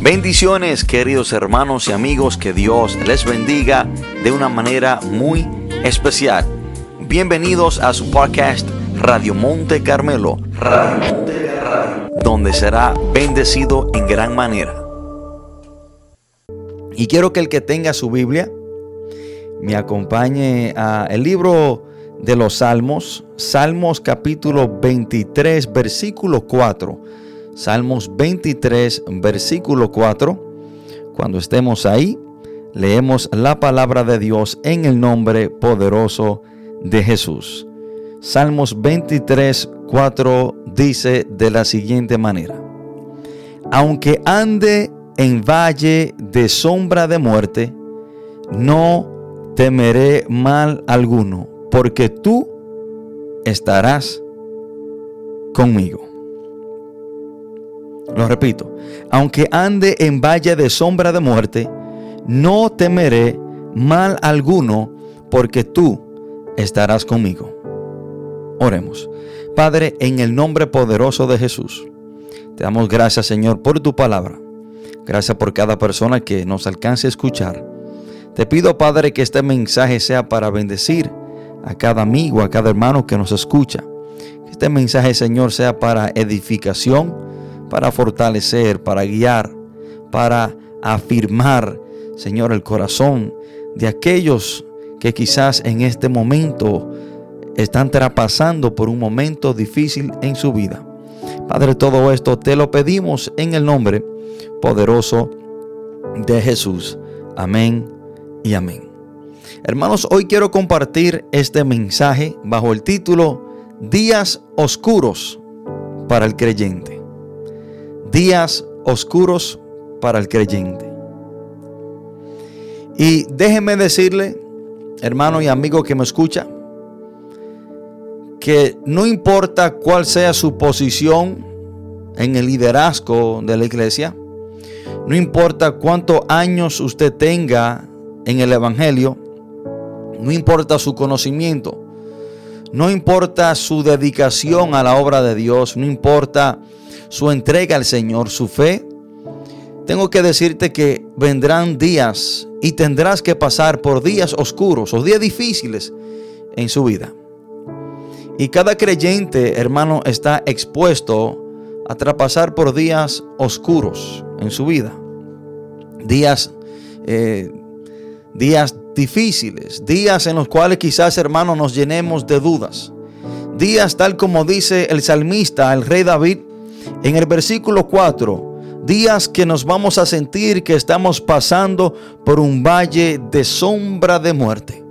Bendiciones queridos hermanos y amigos, que Dios les bendiga de una manera muy especial. Bienvenidos a su podcast Radio Monte Carmelo, donde será bendecido en gran manera. Y quiero que el que tenga su Biblia me acompañe a el libro de los Salmos, Salmos capítulo 23, versículo 4. Salmos 23, versículo 4. Cuando estemos ahí, leemos la palabra de Dios en el nombre poderoso de Jesús. Salmos 23, 4 dice de la siguiente manera. Aunque ande en valle de sombra de muerte, no temeré mal alguno, porque tú estarás conmigo. Lo repito, aunque ande en valle de sombra de muerte, no temeré mal alguno, porque tú estarás conmigo. Oremos. Padre, en el nombre poderoso de Jesús, te damos gracias, Señor, por tu palabra. Gracias por cada persona que nos alcance a escuchar. Te pido, Padre, que este mensaje sea para bendecir a cada amigo, a cada hermano que nos escucha. Que este mensaje, Señor, sea para edificación, para fortalecer, para guiar, para afirmar, Señor, el corazón de aquellos que quizás en este momento están traspasando por un momento difícil en su vida. Padre, todo esto te lo pedimos en el nombre poderoso de Jesús. Amén y amén. Hermanos, hoy quiero compartir este mensaje bajo el título Días oscuros para el creyente. Días oscuros para el creyente. Y déjeme decirle, hermano y amigo que me escucha, que no importa cuál sea su posición en el liderazgo de la iglesia, no importa cuántos años usted tenga en el Evangelio, no importa su conocimiento, no importa su dedicación a la obra de Dios, no importa su entrega al Señor, su fe, tengo que decirte que vendrán días y tendrás que pasar por días oscuros o días difíciles en su vida. Y cada creyente, hermano, está expuesto a traspasar por días oscuros en su vida. Días, eh, días difíciles, días en los cuales quizás, hermano, nos llenemos de dudas. Días tal como dice el salmista, el rey David, en el versículo 4, días que nos vamos a sentir que estamos pasando por un valle de sombra de muerte.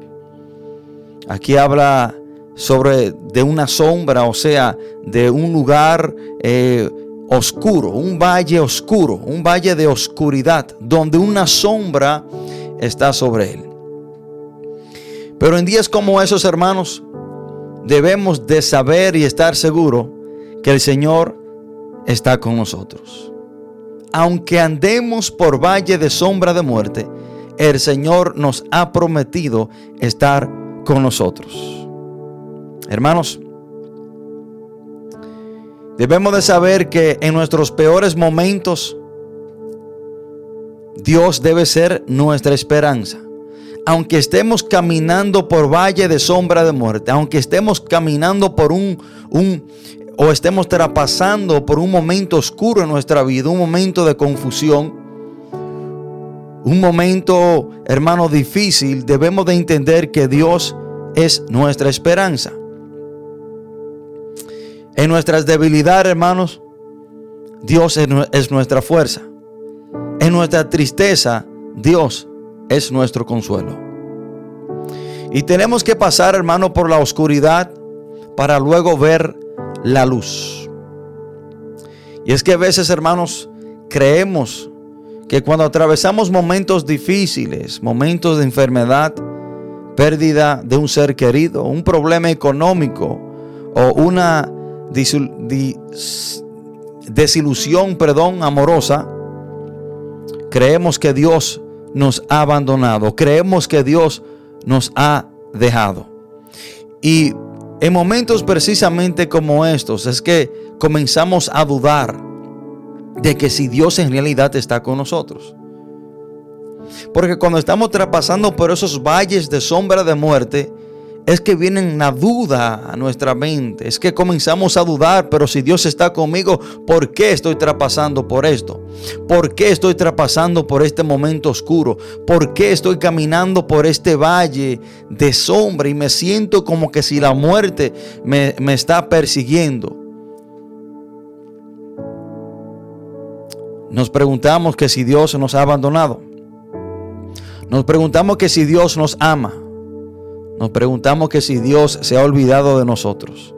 Aquí habla sobre de una sombra, o sea, de un lugar eh, oscuro, un valle oscuro, un valle de oscuridad, donde una sombra está sobre él. Pero en días como esos, hermanos, debemos de saber y estar seguros que el Señor está con nosotros. Aunque andemos por valle de sombra de muerte, el Señor nos ha prometido estar con nosotros. Hermanos, debemos de saber que en nuestros peores momentos Dios debe ser nuestra esperanza. Aunque estemos caminando por valle de sombra de muerte, aunque estemos caminando por un, un o estemos traspasando por un momento oscuro en nuestra vida, un momento de confusión, un momento, hermano, difícil, debemos de entender que Dios es nuestra esperanza. En nuestras debilidades, hermanos, Dios es nuestra fuerza. En nuestra tristeza, Dios es nuestro consuelo. Y tenemos que pasar, hermano, por la oscuridad para luego ver la luz. Y es que a veces, hermanos, creemos que cuando atravesamos momentos difíciles, momentos de enfermedad, pérdida de un ser querido, un problema económico o una desilusión, perdón, amorosa, creemos que Dios nos ha abandonado, creemos que Dios nos ha dejado. Y en momentos precisamente como estos es que comenzamos a dudar. de que si Dios en realidad está con nosotros. Porque cuando estamos traspasando por esos valles de sombra de muerte, es que vienen la duda a nuestra mente. Es que comenzamos a dudar, pero si Dios está conmigo, ¿por qué estoy traspasando por esto? ¿Por qué estoy traspasando por este momento oscuro? ¿Por qué estoy caminando por este valle de sombra y me siento como que si la muerte me, me está persiguiendo? Nos preguntamos que si Dios nos ha abandonado. Nos preguntamos que si Dios nos ama. Nos preguntamos que si Dios se ha olvidado de nosotros.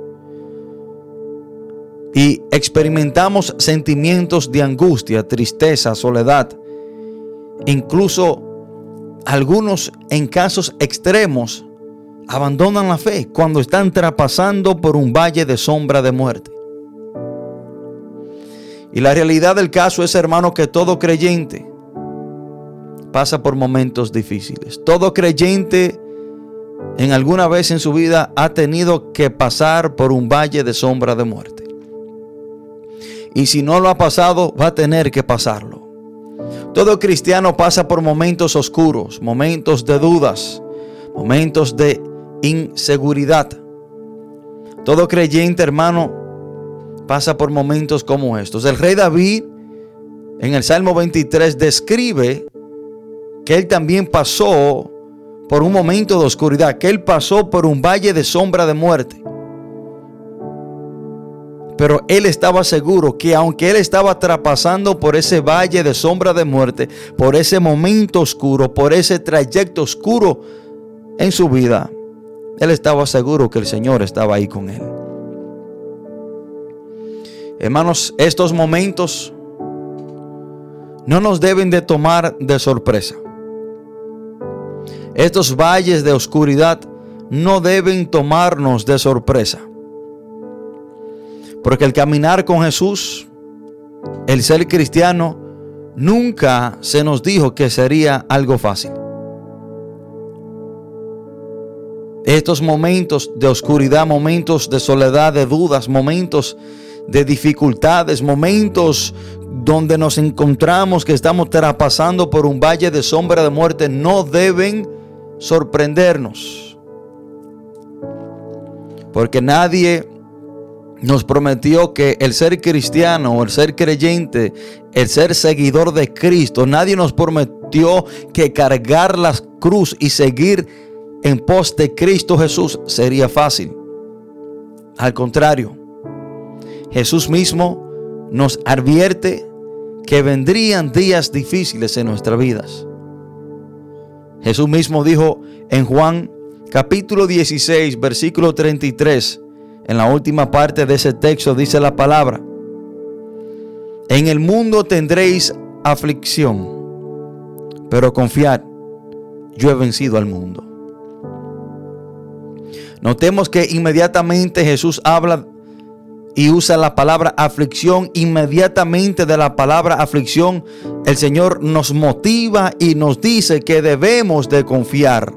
Y experimentamos sentimientos de angustia, tristeza, soledad. Incluso algunos en casos extremos abandonan la fe cuando están traspasando por un valle de sombra de muerte. Y la realidad del caso es, hermano, que todo creyente pasa por momentos difíciles. Todo creyente en alguna vez en su vida ha tenido que pasar por un valle de sombra de muerte. Y si no lo ha pasado, va a tener que pasarlo. Todo cristiano pasa por momentos oscuros, momentos de dudas, momentos de inseguridad. Todo creyente, hermano, pasa por momentos como estos. El rey David en el Salmo 23 describe que él también pasó por un momento de oscuridad, que él pasó por un valle de sombra de muerte. Pero él estaba seguro que aunque él estaba traspasando por ese valle de sombra de muerte, por ese momento oscuro, por ese trayecto oscuro en su vida, él estaba seguro que el Señor estaba ahí con él. Hermanos, estos momentos no nos deben de tomar de sorpresa. Estos valles de oscuridad no deben tomarnos de sorpresa. Porque el caminar con Jesús, el ser cristiano, nunca se nos dijo que sería algo fácil. Estos momentos de oscuridad, momentos de soledad, de dudas, momentos de dificultades, momentos donde nos encontramos que estamos traspasando por un valle de sombra de muerte, no deben sorprendernos. Porque nadie nos prometió que el ser cristiano el ser creyente, el ser seguidor de Cristo, nadie nos prometió que cargar la cruz y seguir en pos de Cristo Jesús sería fácil. Al contrario, Jesús mismo nos advierte que vendrían días difíciles en nuestras vidas. Jesús mismo dijo en Juan capítulo 16, versículo 33, en la última parte de ese texto dice la palabra, en el mundo tendréis aflicción, pero confiad, yo he vencido al mundo. Notemos que inmediatamente Jesús habla y usa la palabra aflicción, inmediatamente de la palabra aflicción, el Señor nos motiva y nos dice que debemos de confiar.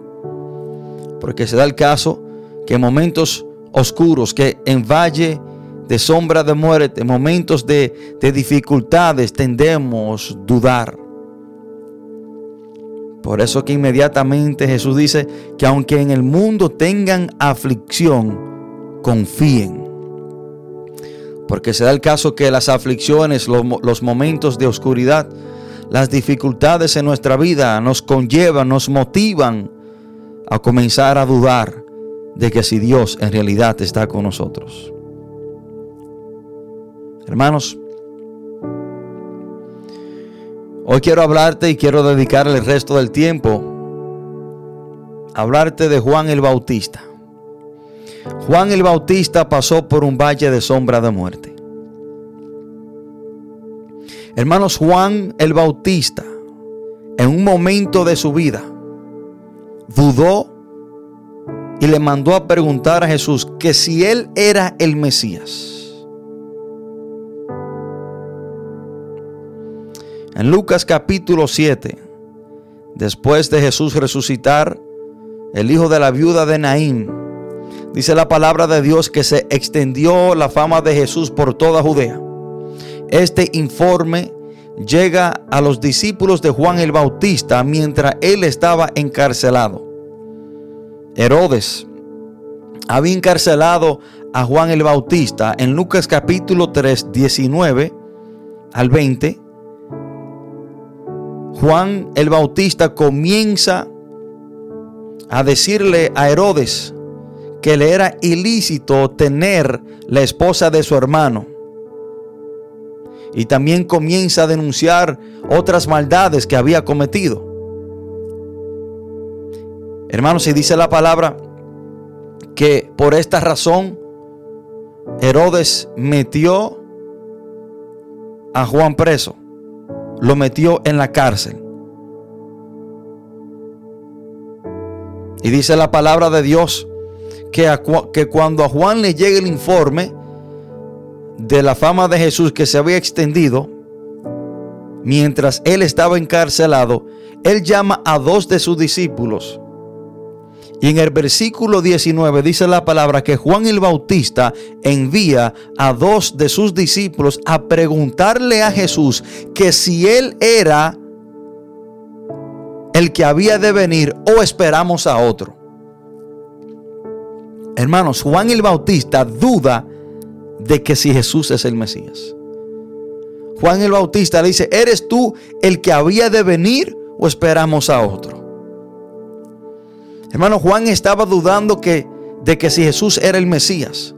Porque se da el caso que en momentos oscuros, que en valle de sombra de muerte, momentos de, de dificultades, tendemos a dudar. Por eso que inmediatamente Jesús dice que aunque en el mundo tengan aflicción, confíen. Porque se da el caso que las aflicciones, los, momentos de oscuridad, las dificultades en nuestra vida nos conllevan, nos motivan a comenzar a dudar de que si Dios en realidad está con nosotros. Hermanos, hoy quiero hablarte y quiero dedicarle el resto del tiempo a hablarte de Juan el Bautista. Juan el Bautista pasó por un valle de sombra de muerte. Hermanos, Juan el Bautista, en un momento de su vida, dudó y le mandó a preguntar a Jesús que si él era el Mesías. En Lucas capítulo 7, después de Jesús resucitar, el hijo de la viuda de Naín, Dice la palabra de Dios que se extendió la fama de Jesús por toda Judea. Este informe llega a los discípulos de Juan el Bautista mientras él estaba encarcelado. Herodes había encarcelado a Juan el Bautista en Lucas capítulo 3, 19 al 20. Juan el Bautista comienza a decirle a Herodes que le era ilícito tener la esposa de su hermano. Y también comienza a denunciar otras maldades que había cometido. Hermanos, si dice la palabra que por esta razón Herodes metió a Juan preso, lo metió en la cárcel. Y dice la palabra de Dios que, que cuando a Juan le llegue el informe de la fama de Jesús que se había extendido, mientras él estaba encarcelado, él llama a dos de sus discípulos. Y en el versículo 19 dice la palabra que Juan el Bautista envía a dos de sus discípulos a preguntarle a Jesús que si él era el que había de venir o esperamos a otro. Hermanos, Juan el Bautista duda de que si Jesús es el Mesías. Juan el Bautista dice, ¿eres tú el que había de venir o esperamos a otro? Hermano, Juan estaba dudando que, de que si Jesús era el Mesías.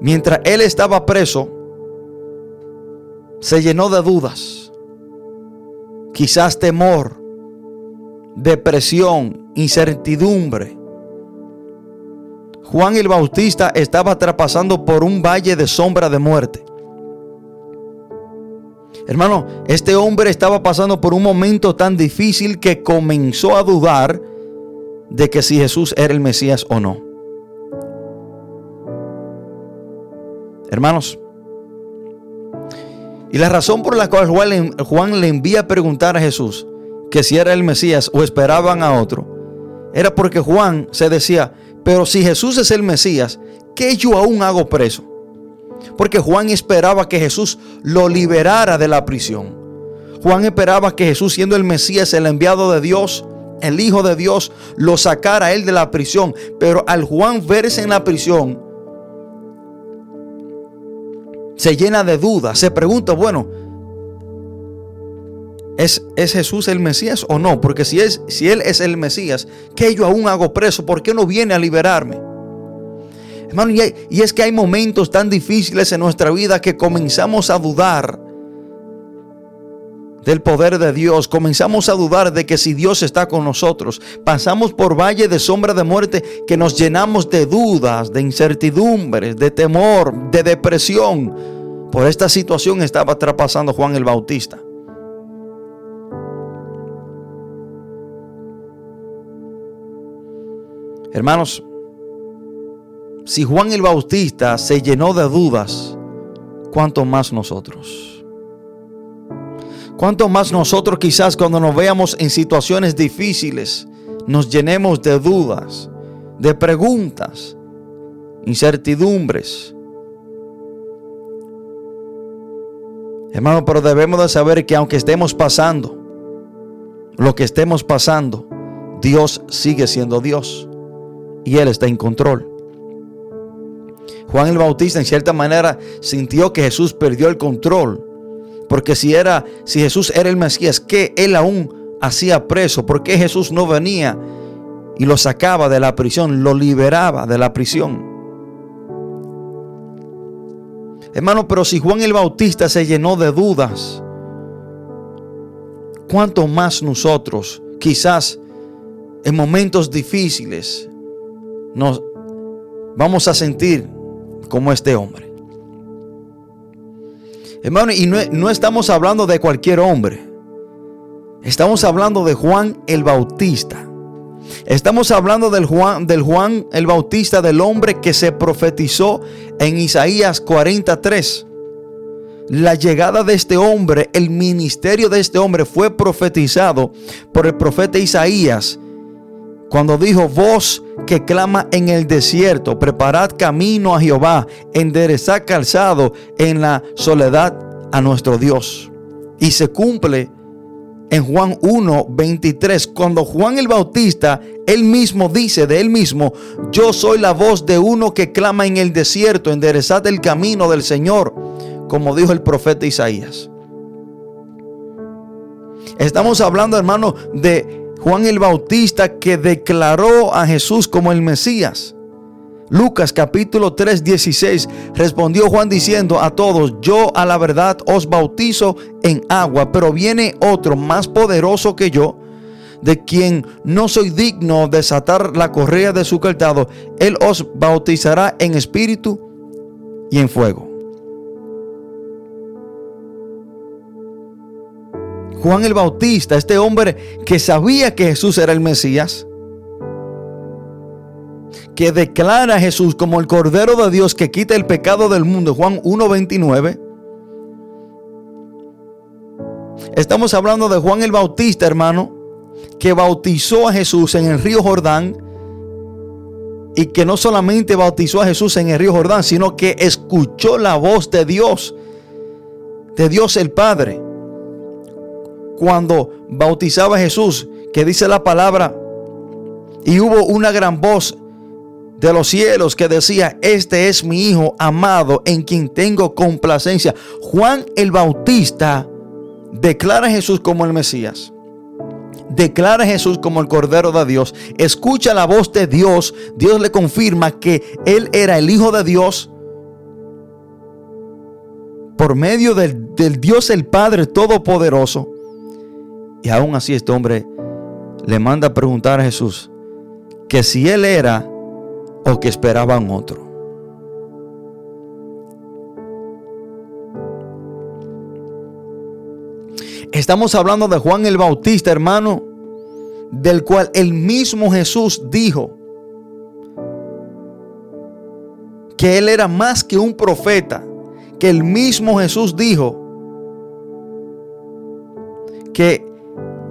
Mientras él estaba preso, se llenó de dudas, quizás temor, depresión, incertidumbre. Juan el Bautista estaba traspasando por un valle de sombra de muerte. Hermano, este hombre estaba pasando por un momento tan difícil que comenzó a dudar de que si Jesús era el Mesías o no. Hermanos, y la razón por la cual Juan le envía a preguntar a Jesús que si era el Mesías o esperaban a otro, era porque Juan se decía, pero si Jesús es el Mesías, ¿qué yo aún hago preso? Porque Juan esperaba que Jesús lo liberara de la prisión. Juan esperaba que Jesús, siendo el Mesías, el enviado de Dios, el Hijo de Dios, lo sacara a él de la prisión. Pero al Juan verse en la prisión, se llena de dudas. Se pregunta, bueno, ¿es, ¿es, Jesús el Mesías o no? Porque si, es, si Él es el Mesías, ¿qué yo aún hago preso? ¿Por qué no viene a liberarme? Hermano, y, es que hay momentos tan difíciles en nuestra vida que comenzamos a dudar del poder de Dios. Comenzamos a dudar de que si Dios está con nosotros. Pasamos por valle de sombra de muerte que nos llenamos de dudas, de incertidumbres, de temor, de depresión. Por esta situación estaba traspasando Juan el Bautista. Hermanos, si Juan el Bautista se llenó de dudas, ¿cuánto más nosotros? ¿Cuánto más nosotros quizás cuando nos veamos en situaciones difíciles nos llenemos de dudas, de preguntas, incertidumbres? Hermano, pero debemos de saber que aunque estemos pasando lo que estemos pasando, Dios sigue siendo Dios y Él está en control. Juan el Bautista en cierta manera sintió que Jesús perdió el control. Porque si era, si Jesús era el Mesías, ¿qué él aún hacía preso? ¿Por qué Jesús no venía y lo sacaba de la prisión, lo liberaba de la prisión? Hermano, pero si Juan el Bautista se llenó de dudas, ¿cuánto más nosotros, quizás en momentos difíciles, nos vamos a sentir como este hombre. Hermano, y no, estamos hablando de cualquier hombre. Estamos hablando de Juan el Bautista. Estamos hablando del Juan, del Juan el Bautista, del hombre que se profetizó en Isaías 43. La llegada de este hombre, el ministerio de este hombre fue profetizado por el profeta Isaías Cuando dijo, voz que clama en el desierto, preparad camino a Jehová, enderezad calzado en la soledad a nuestro Dios. Y se cumple en Juan 1, 23, cuando Juan el Bautista, él mismo dice de él mismo, yo soy la voz de uno que clama en el desierto, enderezad el camino del Señor, como dijo el profeta Isaías. Estamos hablando, hermano, de Juan el Bautista que declaró a Jesús como el Mesías. Lucas capítulo 3, 16 respondió Juan diciendo a todos, yo a la verdad os bautizo en agua, pero viene otro más poderoso que yo, de quien no soy digno de desatar la correa de su calzado. Él os bautizará en espíritu y en fuego. Juan el Bautista, este hombre que sabía que Jesús era el Mesías, que declara a Jesús como el Cordero de Dios que quita el pecado del mundo, Juan 1.29. Estamos hablando de Juan el Bautista, hermano, que bautizó a Jesús en el río Jordán y que no solamente bautizó a Jesús en el río Jordán, sino que escuchó la voz de Dios, de Dios el Padre cuando bautizaba a Jesús, que dice la palabra, y hubo una gran voz de los cielos que decía, este es mi Hijo amado en quien tengo complacencia. Juan el Bautista declara a Jesús como el Mesías. Declara a Jesús como el Cordero de Dios. Escucha la voz de Dios. Dios le confirma que Él era el Hijo de Dios. Por medio del, del Dios el Padre Todopoderoso. Y aún así este hombre le manda a preguntar a Jesús que si él era o que esperaban otro. Estamos hablando de Juan el Bautista, hermano, del cual el mismo Jesús dijo que él era más que un profeta, que el mismo Jesús dijo que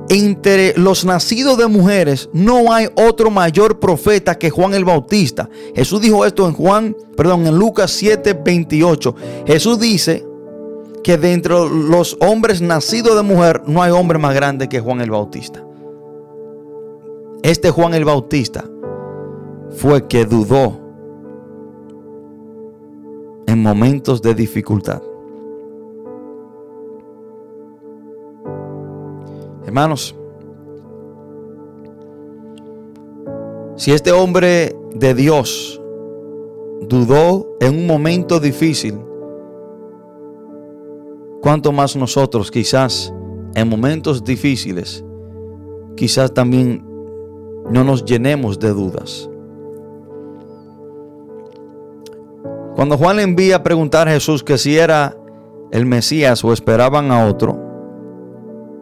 entre los nacidos de mujeres no hay otro mayor profeta que Juan el Bautista. Jesús dijo esto en Juan, perdón, en Lucas 7, 28. Jesús dice que de entre los hombres nacidos de mujer no hay hombre más grande que Juan el Bautista. Este Juan el Bautista fue que dudó en momentos de dificultad. Hermanos, si este hombre de Dios dudó en un momento difícil, cuanto más nosotros quizás en momentos difíciles, quizás también no nos llenemos de dudas. Cuando Juan le envía a preguntar a Jesús que si era el Mesías o esperaban a otro,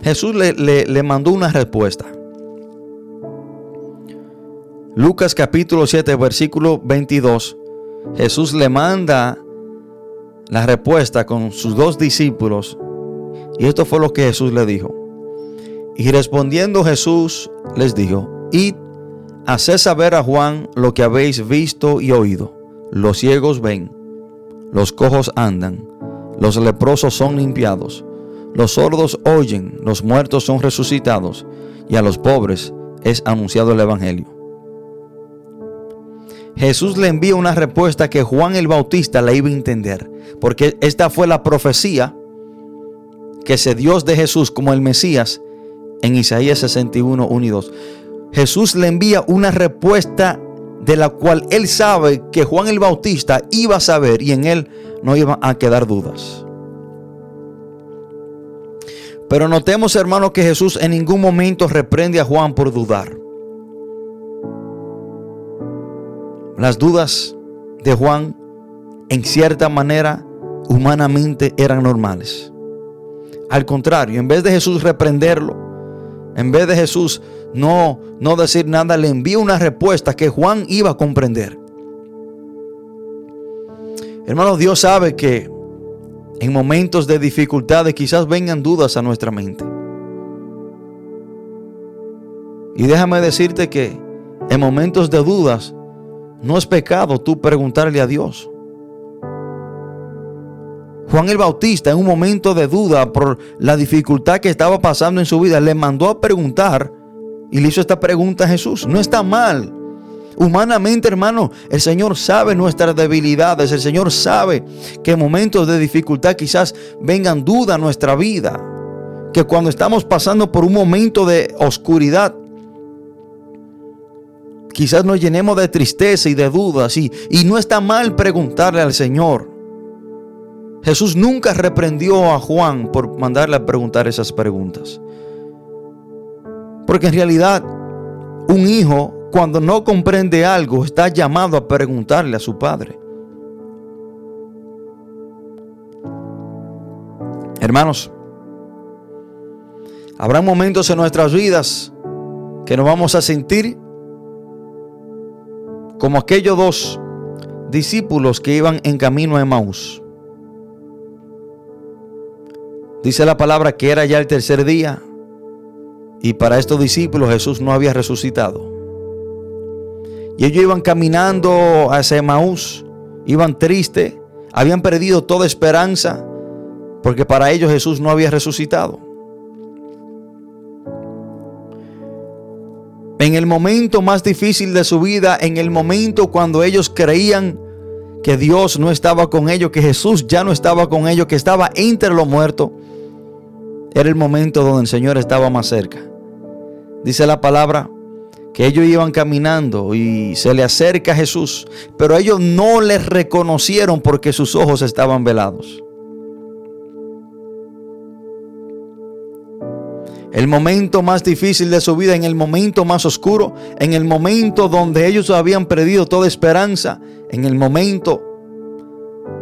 Jesús le, mandó una respuesta. Lucas capítulo 7, versículo 22. Jesús le manda la respuesta con sus dos discípulos. Y esto fue lo que Jesús le dijo. Y respondiendo Jesús les dijo, id, haced saber a Juan lo que habéis visto y oído. Los ciegos ven, los cojos andan, los leprosos son limpiados los sordos oyen, los muertos son resucitados y a los pobres es anunciado el Evangelio. Jesús le envía una respuesta que Juan el Bautista le iba a entender, porque esta fue la profecía que se dio de Jesús como el Mesías en Isaías 61, 1 y 2. Jesús le envía una respuesta de la cual él sabe que Juan el Bautista iba a saber y en él no iban a quedar dudas. Pero notemos, hermanos, que Jesús en ningún momento reprende a Juan por dudar. Las dudas de Juan, en cierta manera, humanamente eran normales. Al contrario, en vez de Jesús reprenderlo, en vez de Jesús no, no decir nada, le envía una respuesta que Juan iba a comprender. Hermanos, Dios sabe que en momentos de dificultades quizás vengan dudas a nuestra mente. Y déjame decirte que en momentos de dudas, no es pecado tú preguntarle a Dios. Juan el Bautista en un momento de duda por la dificultad que estaba pasando en su vida, le mandó a preguntar y le hizo esta pregunta a Jesús. No está mal. Humanamente, hermano, el Señor sabe nuestras debilidades. El Señor sabe que en momentos de dificultad quizás vengan dudas a nuestra vida. Que cuando estamos pasando por un momento de oscuridad, quizás nos llenemos de tristeza y de dudas. Y, y no está mal preguntarle al Señor. Jesús nunca reprendió a Juan por mandarle a preguntar esas preguntas. Porque en realidad un hijo cuando no comprende algo está llamado a preguntarle a su padre. Hermanos, habrá momentos en nuestras vidas que nos vamos a sentir como aquellos dos discípulos que iban en camino a Emaús. Dice la palabra que era ya el tercer día y para estos discípulos Jesús no había resucitado. Y ellos iban caminando hacia Emaús, iban tristes, habían perdido toda esperanza, porque para ellos Jesús no había resucitado. En el momento más difícil de su vida, en el momento cuando ellos creían que Dios no estaba con ellos, que Jesús ya no estaba con ellos, que estaba entre los muertos, era el momento donde el Señor estaba más cerca. Dice la palabra que ellos iban caminando y se le acerca Jesús, pero ellos no le reconocieron porque sus ojos estaban velados. El momento más difícil de su vida, en el momento más oscuro, en el momento donde ellos habían perdido toda esperanza, en el momento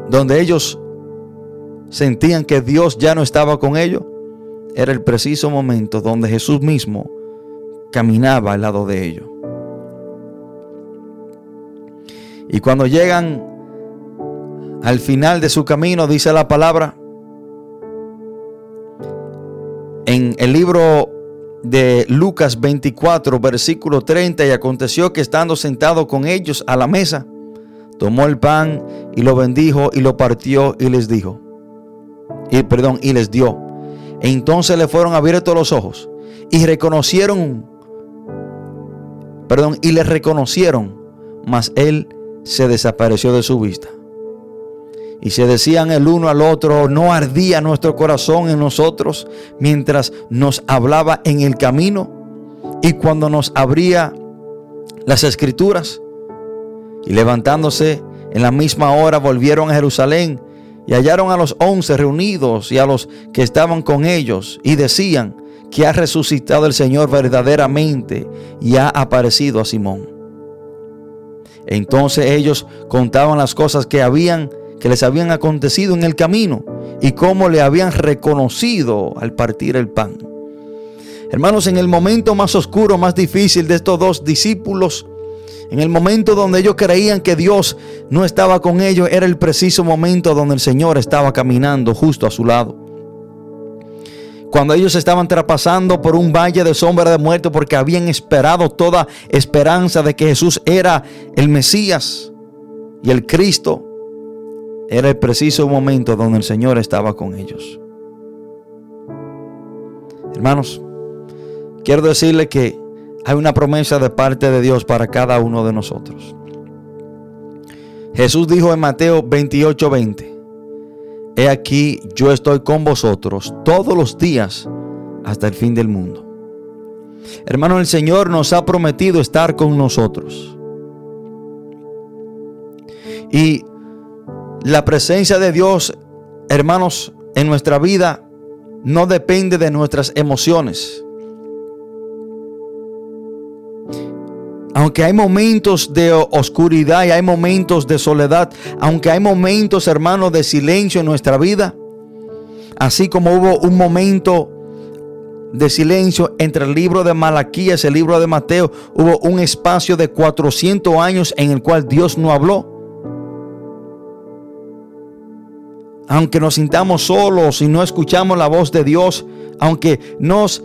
donde ellos sentían que Dios ya no estaba con ellos, era el preciso momento donde Jesús mismo caminaba al lado de ellos. Y cuando llegan al final de su camino, dice la palabra, en el libro de Lucas 24, versículo 30, y aconteció que estando sentado con ellos a la mesa, tomó el pan y lo bendijo y lo partió y les dijo, y perdón, y les dio. Entonces le fueron abiertos los ojos y reconocieron perdón, y le reconocieron, mas él se desapareció de su vista. Y se decían el uno al otro, no ardía nuestro corazón en nosotros mientras nos hablaba en el camino y cuando nos abría las escrituras. Y levantándose en la misma hora volvieron a Jerusalén y hallaron a los once reunidos y a los que estaban con ellos y decían, que ha resucitado el Señor verdaderamente y ha aparecido a Simón. Entonces ellos contaban las cosas que habían que les habían acontecido en el camino y cómo le habían reconocido al partir el pan. Hermanos, en el momento más oscuro, más difícil de estos dos discípulos, en el momento donde ellos creían que Dios no estaba con ellos, era el preciso momento donde el Señor estaba caminando justo a su lado cuando ellos estaban traspasando por un valle de sombra de muerte porque habían esperado toda esperanza de que Jesús era el Mesías y el Cristo, era el preciso momento donde el Señor estaba con ellos. Hermanos, quiero decirle que hay una promesa de parte de Dios para cada uno de nosotros. Jesús dijo en Mateo 28, 20, He aquí, yo estoy con vosotros todos los días hasta el fin del mundo. Hermano, el Señor nos ha prometido estar con nosotros. Y la presencia de Dios, hermanos, en nuestra vida no depende de nuestras emociones. Aunque hay momentos de oscuridad y hay momentos de soledad, aunque hay momentos, hermanos, de silencio en nuestra vida, así como hubo un momento de silencio entre el libro de Malaquías y el libro de Mateo, hubo un espacio de 400 años en el cual Dios no habló. Aunque nos sintamos solos y no escuchamos la voz de Dios, aunque nos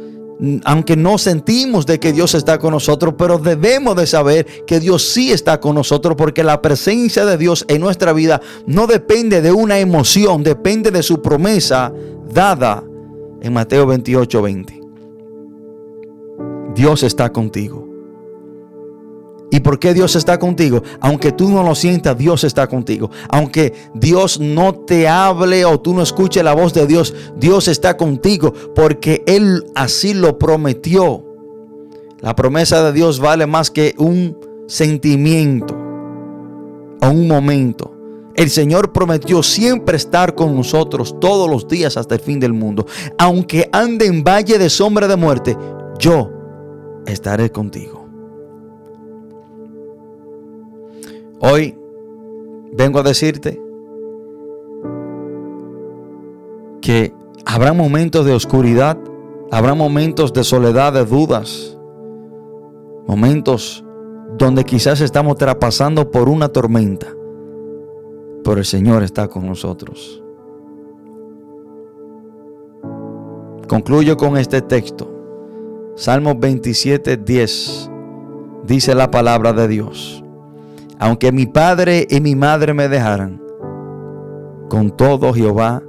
aunque no sentimos de que Dios está con nosotros, pero debemos de saber que Dios sí está con nosotros porque la presencia de Dios en nuestra vida no depende de una emoción, depende de su promesa dada en Mateo 28, 20. Dios está contigo. ¿Y por qué Dios está contigo? Aunque tú no lo sientas, Dios está contigo. Aunque Dios no te hable o tú no escuches la voz de Dios, Dios está contigo porque Él así lo prometió. La promesa de Dios vale más que un sentimiento o un momento. El Señor prometió siempre estar con nosotros todos los días hasta el fin del mundo. Aunque ande en valle de sombra de muerte, yo estaré contigo. Hoy vengo a decirte que habrá momentos de oscuridad, habrá momentos de soledad, de dudas, momentos donde quizás estamos traspasando por una tormenta, pero el Señor está con nosotros. Concluyo con este texto. Salmos 27, 10. Dice la palabra de Dios. Aunque mi padre y mi madre me dejaran, con todo Jehová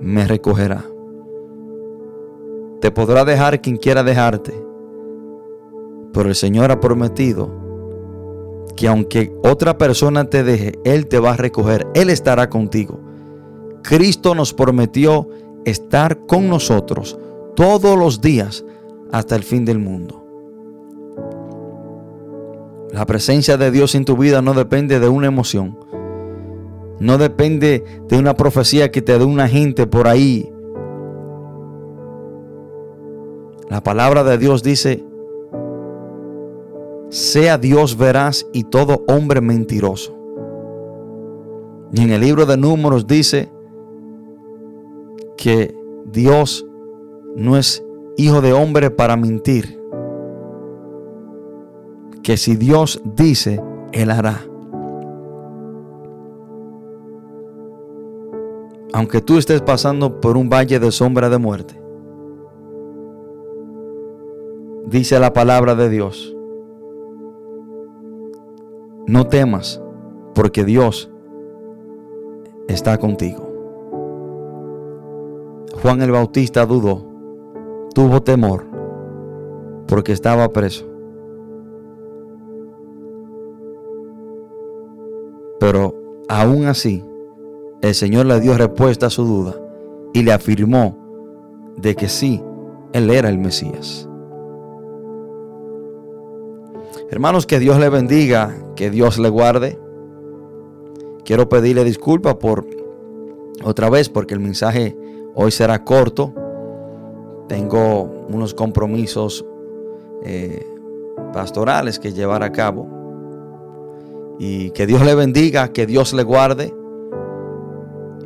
me recogerá. Te podrá dejar quien quiera dejarte, pero el Señor ha prometido que aunque otra persona te deje, Él te va a recoger, Él estará contigo. Cristo nos prometió estar con nosotros todos los días hasta el fin del mundo. La presencia de Dios en tu vida no depende de una emoción. No depende de una profecía que te dé una gente por ahí. La palabra de Dios dice, sea Dios veraz y todo hombre mentiroso. Y en el libro de números dice que Dios no es hijo de hombre para mentir que si Dios dice, Él hará. Aunque tú estés pasando por un valle de sombra de muerte, dice la palabra de Dios, no temas, porque Dios está contigo. Juan el Bautista dudó, tuvo temor, porque estaba preso. Pero aún así, el Señor le dio respuesta a su duda y le afirmó de que sí, Él era el Mesías. Hermanos, que Dios le bendiga, que Dios le guarde. Quiero pedirle disculpas por otra vez porque el mensaje hoy será corto. Tengo unos compromisos eh, pastorales que llevar a cabo. Y que Dios le bendiga, que Dios le guarde.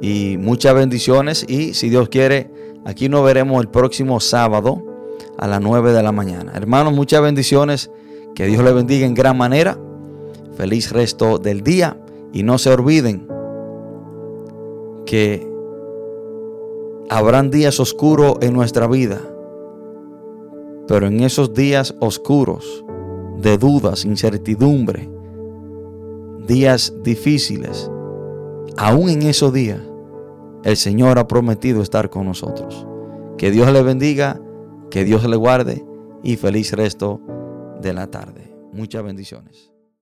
Y muchas bendiciones. Y si Dios quiere, aquí nos veremos el próximo sábado a las 9 de la mañana. Hermanos, muchas bendiciones. Que Dios le bendiga en gran manera. Feliz resto del día. Y no se olviden que habrán días oscuros en nuestra vida. Pero en esos días oscuros de dudas, incertidumbre, días difíciles, aún en esos días, el Señor ha prometido estar con nosotros. Que Dios le bendiga, que Dios le guarde y feliz resto de la tarde. Muchas bendiciones.